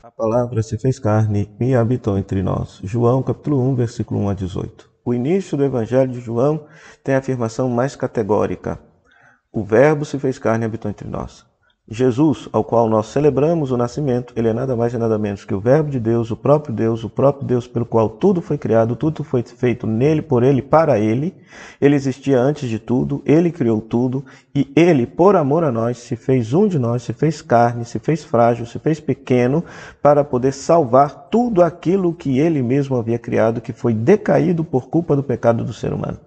A palavra se fez carne e habitou entre nós. João capítulo 1, versículo 1 a 18. O início do evangelho de João tem a afirmação mais categórica. O verbo se fez carne e habitou entre nós. Jesus, ao qual nós celebramos o nascimento, ele é nada mais e nada menos que o Verbo de Deus, o próprio Deus, o próprio Deus pelo qual tudo foi criado, tudo foi feito nele, por ele, para ele. Ele existia antes de tudo, ele criou tudo e ele, por amor a nós, se fez um de nós, se fez carne, se fez frágil, se fez pequeno, para poder salvar tudo aquilo que ele mesmo havia criado, que foi decaído por culpa do pecado do ser humano.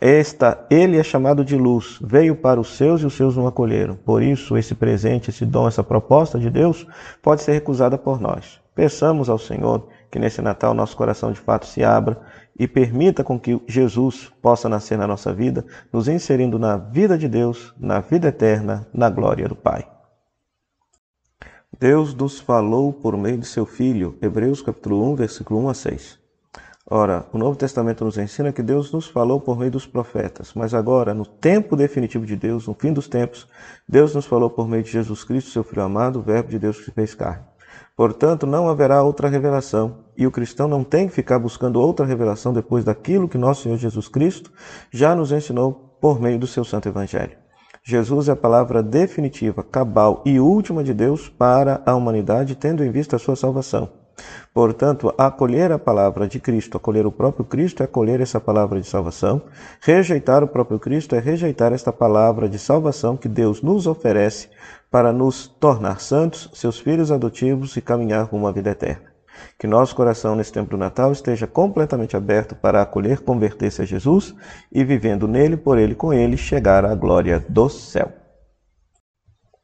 Esta, ele é chamado de luz, veio para os seus e os seus não acolheram. Por isso, esse presente, esse dom, essa proposta de Deus pode ser recusada por nós. Peçamos ao Senhor que nesse Natal nosso coração de fato se abra e permita com que Jesus possa nascer na nossa vida, nos inserindo na vida de Deus, na vida eterna, na glória do Pai. Deus nos falou por meio de seu Filho, Hebreus capítulo 1, versículo 1 a 6. Ora, o Novo Testamento nos ensina que Deus nos falou por meio dos profetas, mas agora, no tempo definitivo de Deus, no fim dos tempos, Deus nos falou por meio de Jesus Cristo, seu Filho amado, o Verbo de Deus que fez carne. Portanto, não haverá outra revelação, e o cristão não tem que ficar buscando outra revelação depois daquilo que nosso Senhor Jesus Cristo já nos ensinou por meio do seu Santo Evangelho. Jesus é a palavra definitiva, cabal e última de Deus para a humanidade, tendo em vista a sua salvação. Portanto, acolher a palavra de Cristo, acolher o próprio Cristo é acolher essa palavra de salvação. Rejeitar o próprio Cristo é rejeitar esta palavra de salvação que Deus nos oferece para nos tornar santos, seus filhos adotivos e caminhar rumo à vida eterna. Que nosso coração nesse tempo do Natal esteja completamente aberto para acolher, converter-se a Jesus e vivendo nele, por ele, com ele, chegar à glória do céu.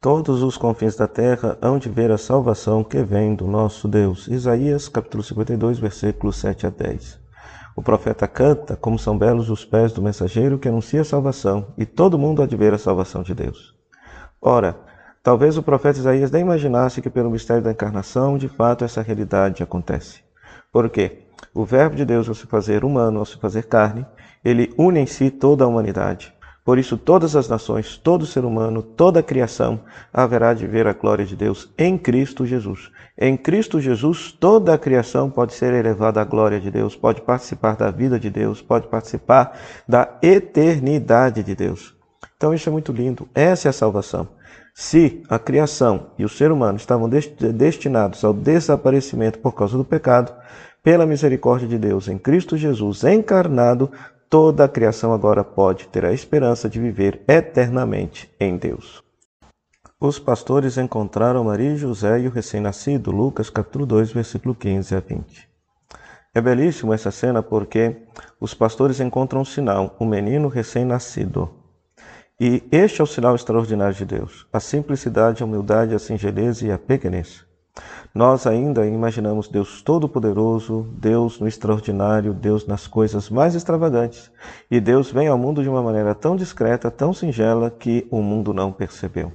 Todos os confins da terra hão de ver a salvação que vem do nosso Deus. Isaías capítulo 52, versículos 7 a 10. O profeta canta como são belos os pés do mensageiro que anuncia a salvação, e todo mundo há de ver a salvação de Deus. Ora, talvez o profeta Isaías nem imaginasse que pelo mistério da encarnação, de fato, essa realidade acontece. Por quê? O verbo de Deus ao se fazer humano, ao se fazer carne, ele une em si toda a humanidade. Por isso, todas as nações, todo ser humano, toda a criação haverá de ver a glória de Deus em Cristo Jesus. Em Cristo Jesus, toda a criação pode ser elevada à glória de Deus, pode participar da vida de Deus, pode participar da eternidade de Deus. Então, isso é muito lindo. Essa é a salvação. Se a criação e o ser humano estavam destinados ao desaparecimento por causa do pecado, pela misericórdia de Deus em Cristo Jesus encarnado, toda a criação agora pode ter a esperança de viver eternamente em Deus. Os pastores encontraram Maria e José e o recém-nascido, Lucas capítulo 2, versículo 15 a 20. É belíssimo essa cena porque os pastores encontram um sinal, um menino recém-nascido. E este é o sinal extraordinário de Deus, a simplicidade, a humildade, a singeleza e a pequenez. Nós ainda imaginamos Deus todo-poderoso, Deus no extraordinário, Deus nas coisas mais extravagantes. E Deus vem ao mundo de uma maneira tão discreta, tão singela, que o mundo não percebeu.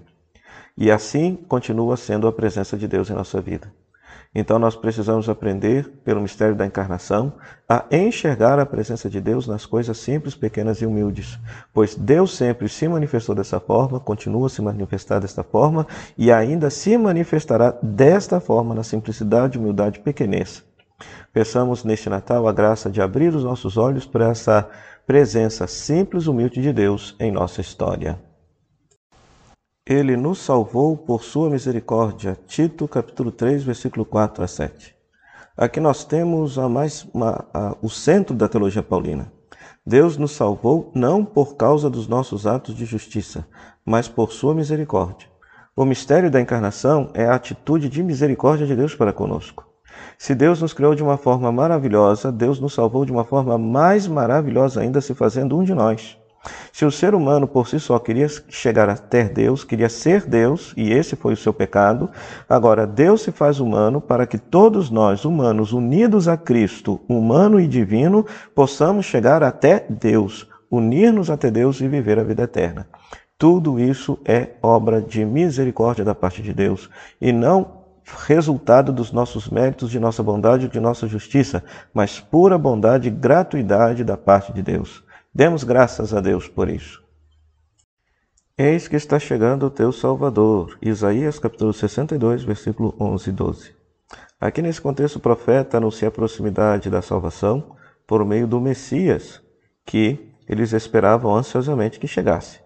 E assim continua sendo a presença de Deus em nossa vida. Então nós precisamos aprender, pelo mistério da encarnação, a enxergar a presença de Deus nas coisas simples, pequenas e humildes. Pois Deus sempre se manifestou dessa forma, continua a se manifestar desta forma e ainda se manifestará desta forma na simplicidade, humildade e pequenez. Peçamos neste Natal a graça de abrir os nossos olhos para essa presença simples, humilde de Deus em nossa história. Ele nos salvou por sua misericórdia. Tito, capítulo 3, versículo 4 a 7. Aqui nós temos a mais, uma, a, o centro da teologia paulina. Deus nos salvou não por causa dos nossos atos de justiça, mas por sua misericórdia. O mistério da encarnação é a atitude de misericórdia de Deus para conosco. Se Deus nos criou de uma forma maravilhosa, Deus nos salvou de uma forma mais maravilhosa ainda, se fazendo um de nós. Se o ser humano por si só queria chegar até Deus, queria ser Deus, e esse foi o seu pecado, agora Deus se faz humano para que todos nós, humanos, unidos a Cristo, humano e divino, possamos chegar até Deus, unir-nos até Deus e viver a vida eterna. Tudo isso é obra de misericórdia da parte de Deus e não resultado dos nossos méritos, de nossa bondade, de nossa justiça, mas pura bondade e gratuidade da parte de Deus. Demos graças a Deus por isso. Eis que está chegando o teu Salvador. Isaías capítulo 62, versículo 11 e 12. Aqui nesse contexto, o profeta anuncia a proximidade da salvação por meio do Messias, que eles esperavam ansiosamente que chegasse.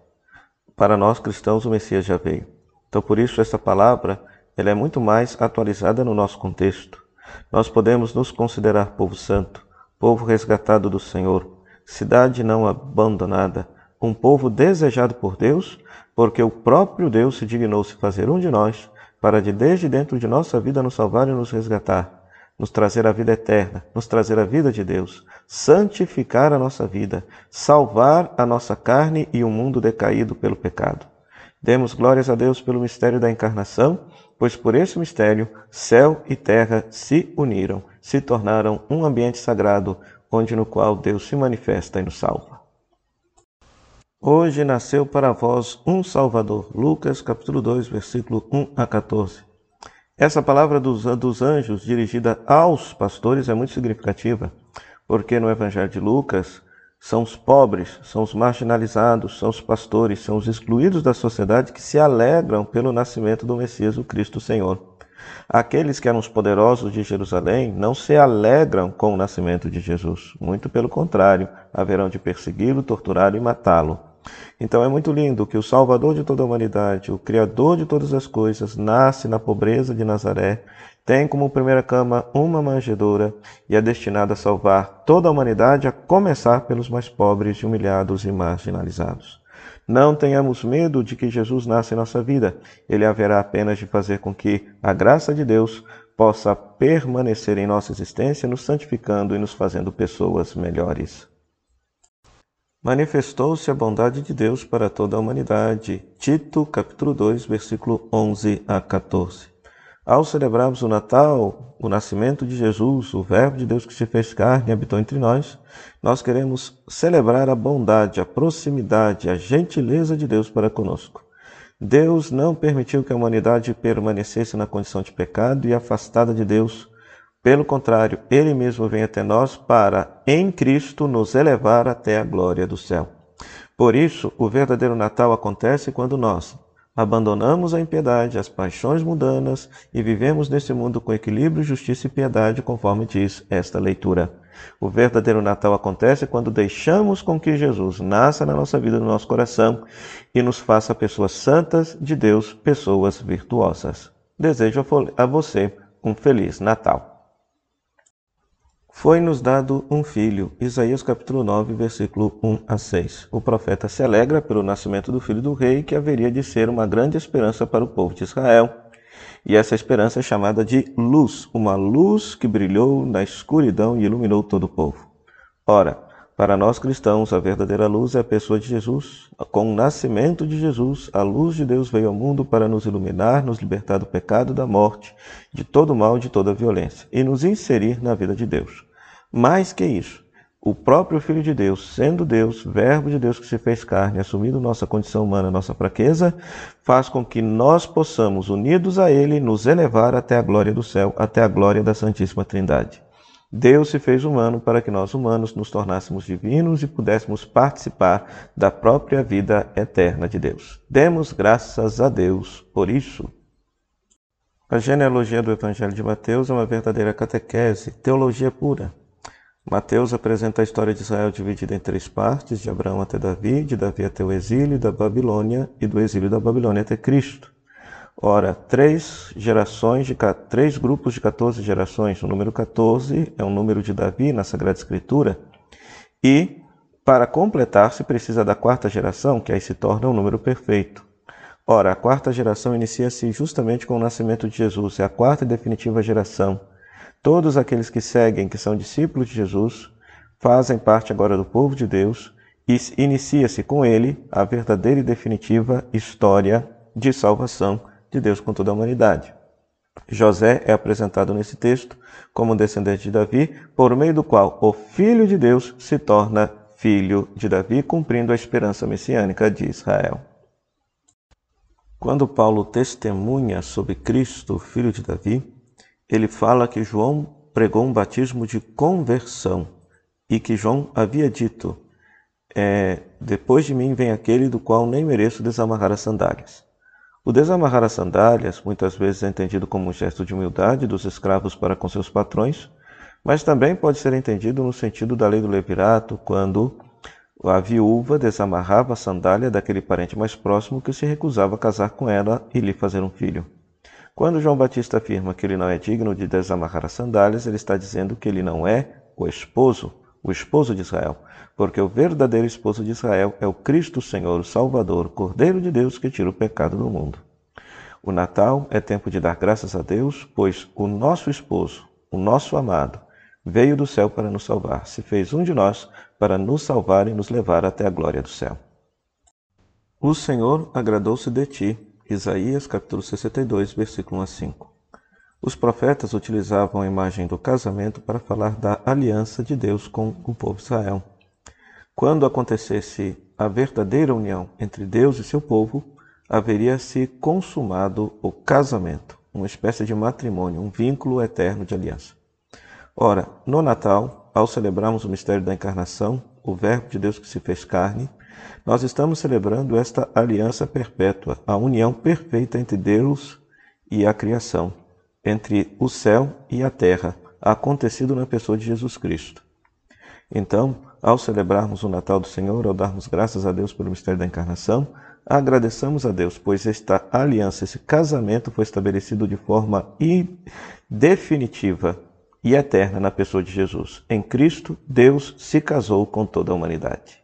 Para nós cristãos, o Messias já veio. Então, por isso, essa palavra ela é muito mais atualizada no nosso contexto. Nós podemos nos considerar povo santo, povo resgatado do Senhor, cidade não abandonada, um povo desejado por Deus, porque o próprio Deus se dignou se fazer um de nós, para de desde dentro de nossa vida nos salvar e nos resgatar, nos trazer a vida eterna, nos trazer a vida de Deus, santificar a nossa vida, salvar a nossa carne e o mundo decaído pelo pecado. Demos glórias a Deus pelo mistério da encarnação, pois por esse mistério céu e terra se uniram, se tornaram um ambiente sagrado, onde no qual Deus se manifesta e nos salva. Hoje nasceu para vós um Salvador. Lucas capítulo 2, versículo 1 a 14. Essa palavra dos, dos anjos dirigida aos pastores é muito significativa, porque no Evangelho de Lucas são os pobres, são os marginalizados, são os pastores, são os excluídos da sociedade que se alegram pelo nascimento do Messias, o Cristo Senhor. Aqueles que eram os poderosos de Jerusalém não se alegram com o nascimento de Jesus. Muito pelo contrário, haverão de persegui-lo, torturá-lo e matá-lo. Então é muito lindo que o Salvador de toda a humanidade, o Criador de todas as coisas, nasce na pobreza de Nazaré, tem como primeira cama uma manjedoura e é destinado a salvar toda a humanidade, a começar pelos mais pobres, humilhados e marginalizados. Não tenhamos medo de que Jesus nasça em nossa vida. Ele haverá apenas de fazer com que a graça de Deus possa permanecer em nossa existência, nos santificando e nos fazendo pessoas melhores. Manifestou-se a bondade de Deus para toda a humanidade. Tito, capítulo 2, versículo 11 a 14. Ao celebrarmos o Natal, o nascimento de Jesus, o Verbo de Deus que se fez carne e habitou entre nós, nós queremos celebrar a bondade, a proximidade, a gentileza de Deus para conosco. Deus não permitiu que a humanidade permanecesse na condição de pecado e afastada de Deus. Pelo contrário, Ele mesmo vem até nós para, em Cristo, nos elevar até a glória do céu. Por isso, o verdadeiro Natal acontece quando nós, abandonamos a impiedade, as paixões mundanas e vivemos nesse mundo com equilíbrio, justiça e piedade, conforme diz esta leitura. O verdadeiro Natal acontece quando deixamos com que Jesus nasça na nossa vida, no nosso coração e nos faça pessoas santas de Deus, pessoas virtuosas. Desejo a você um feliz Natal. Foi-nos dado um filho. Isaías capítulo 9, versículo 1 a 6. O profeta se alegra pelo nascimento do filho do rei, que haveria de ser uma grande esperança para o povo de Israel. E essa esperança é chamada de luz, uma luz que brilhou na escuridão e iluminou todo o povo. Ora, para nós cristãos, a verdadeira luz é a pessoa de Jesus. Com o nascimento de Jesus, a luz de Deus veio ao mundo para nos iluminar, nos libertar do pecado, da morte, de todo mal, de toda violência e nos inserir na vida de Deus. Mais que isso, o próprio Filho de Deus, sendo Deus, Verbo de Deus que se fez carne, assumindo nossa condição humana, nossa fraqueza, faz com que nós possamos, unidos a Ele, nos elevar até a glória do céu, até a glória da Santíssima Trindade. Deus se fez humano para que nós humanos nos tornássemos divinos e pudéssemos participar da própria vida eterna de Deus. Demos graças a Deus por isso. A genealogia do Evangelho de Mateus é uma verdadeira catequese, teologia pura. Mateus apresenta a história de Israel dividida em três partes, de Abraão até Davi, de Davi até o exílio da Babilônia e do exílio da Babilônia até Cristo. Ora, três gerações, de, três grupos de 14 gerações. O número 14 é o número de Davi na Sagrada Escritura. E, para completar, se precisa da quarta geração, que aí se torna o um número perfeito. Ora, a quarta geração inicia-se justamente com o nascimento de Jesus, é a quarta e definitiva geração. Todos aqueles que seguem, que são discípulos de Jesus, fazem parte agora do povo de Deus e inicia-se com ele a verdadeira e definitiva história de salvação de Deus com toda a humanidade. José é apresentado nesse texto como descendente de Davi, por meio do qual o Filho de Deus se torna filho de Davi, cumprindo a esperança messiânica de Israel. Quando Paulo testemunha sobre Cristo, filho de Davi, ele fala que João pregou um batismo de conversão e que João havia dito: é, Depois de mim vem aquele do qual nem mereço desamarrar as sandálias. O desamarrar as sandálias muitas vezes é entendido como um gesto de humildade dos escravos para com seus patrões, mas também pode ser entendido no sentido da lei do levirato, quando a viúva desamarrava a sandália daquele parente mais próximo que se recusava a casar com ela e lhe fazer um filho. Quando João Batista afirma que ele não é digno de desamarrar as sandálias, ele está dizendo que ele não é o esposo, o esposo de Israel, porque o verdadeiro esposo de Israel é o Cristo Senhor, o Salvador, o Cordeiro de Deus que tira o pecado do mundo. O Natal é tempo de dar graças a Deus, pois o nosso esposo, o nosso amado, veio do céu para nos salvar, se fez um de nós para nos salvar e nos levar até a glória do céu. O Senhor agradou-se de ti. Isaías capítulo 62, versículo 1 a 5. Os profetas utilizavam a imagem do casamento para falar da aliança de Deus com o povo Israel. Quando acontecesse a verdadeira união entre Deus e seu povo, haveria se consumado o casamento, uma espécie de matrimônio, um vínculo eterno de aliança. Ora, no Natal, ao celebrarmos o mistério da encarnação, o Verbo de Deus que se fez carne, nós estamos celebrando esta aliança perpétua, a união perfeita entre Deus e a criação, entre o céu e a terra, acontecido na pessoa de Jesus Cristo. Então, ao celebrarmos o Natal do Senhor, ao darmos graças a Deus pelo mistério da encarnação, agradeçamos a Deus, pois esta aliança, esse casamento foi estabelecido de forma definitiva e eterna na pessoa de Jesus. Em Cristo, Deus se casou com toda a humanidade.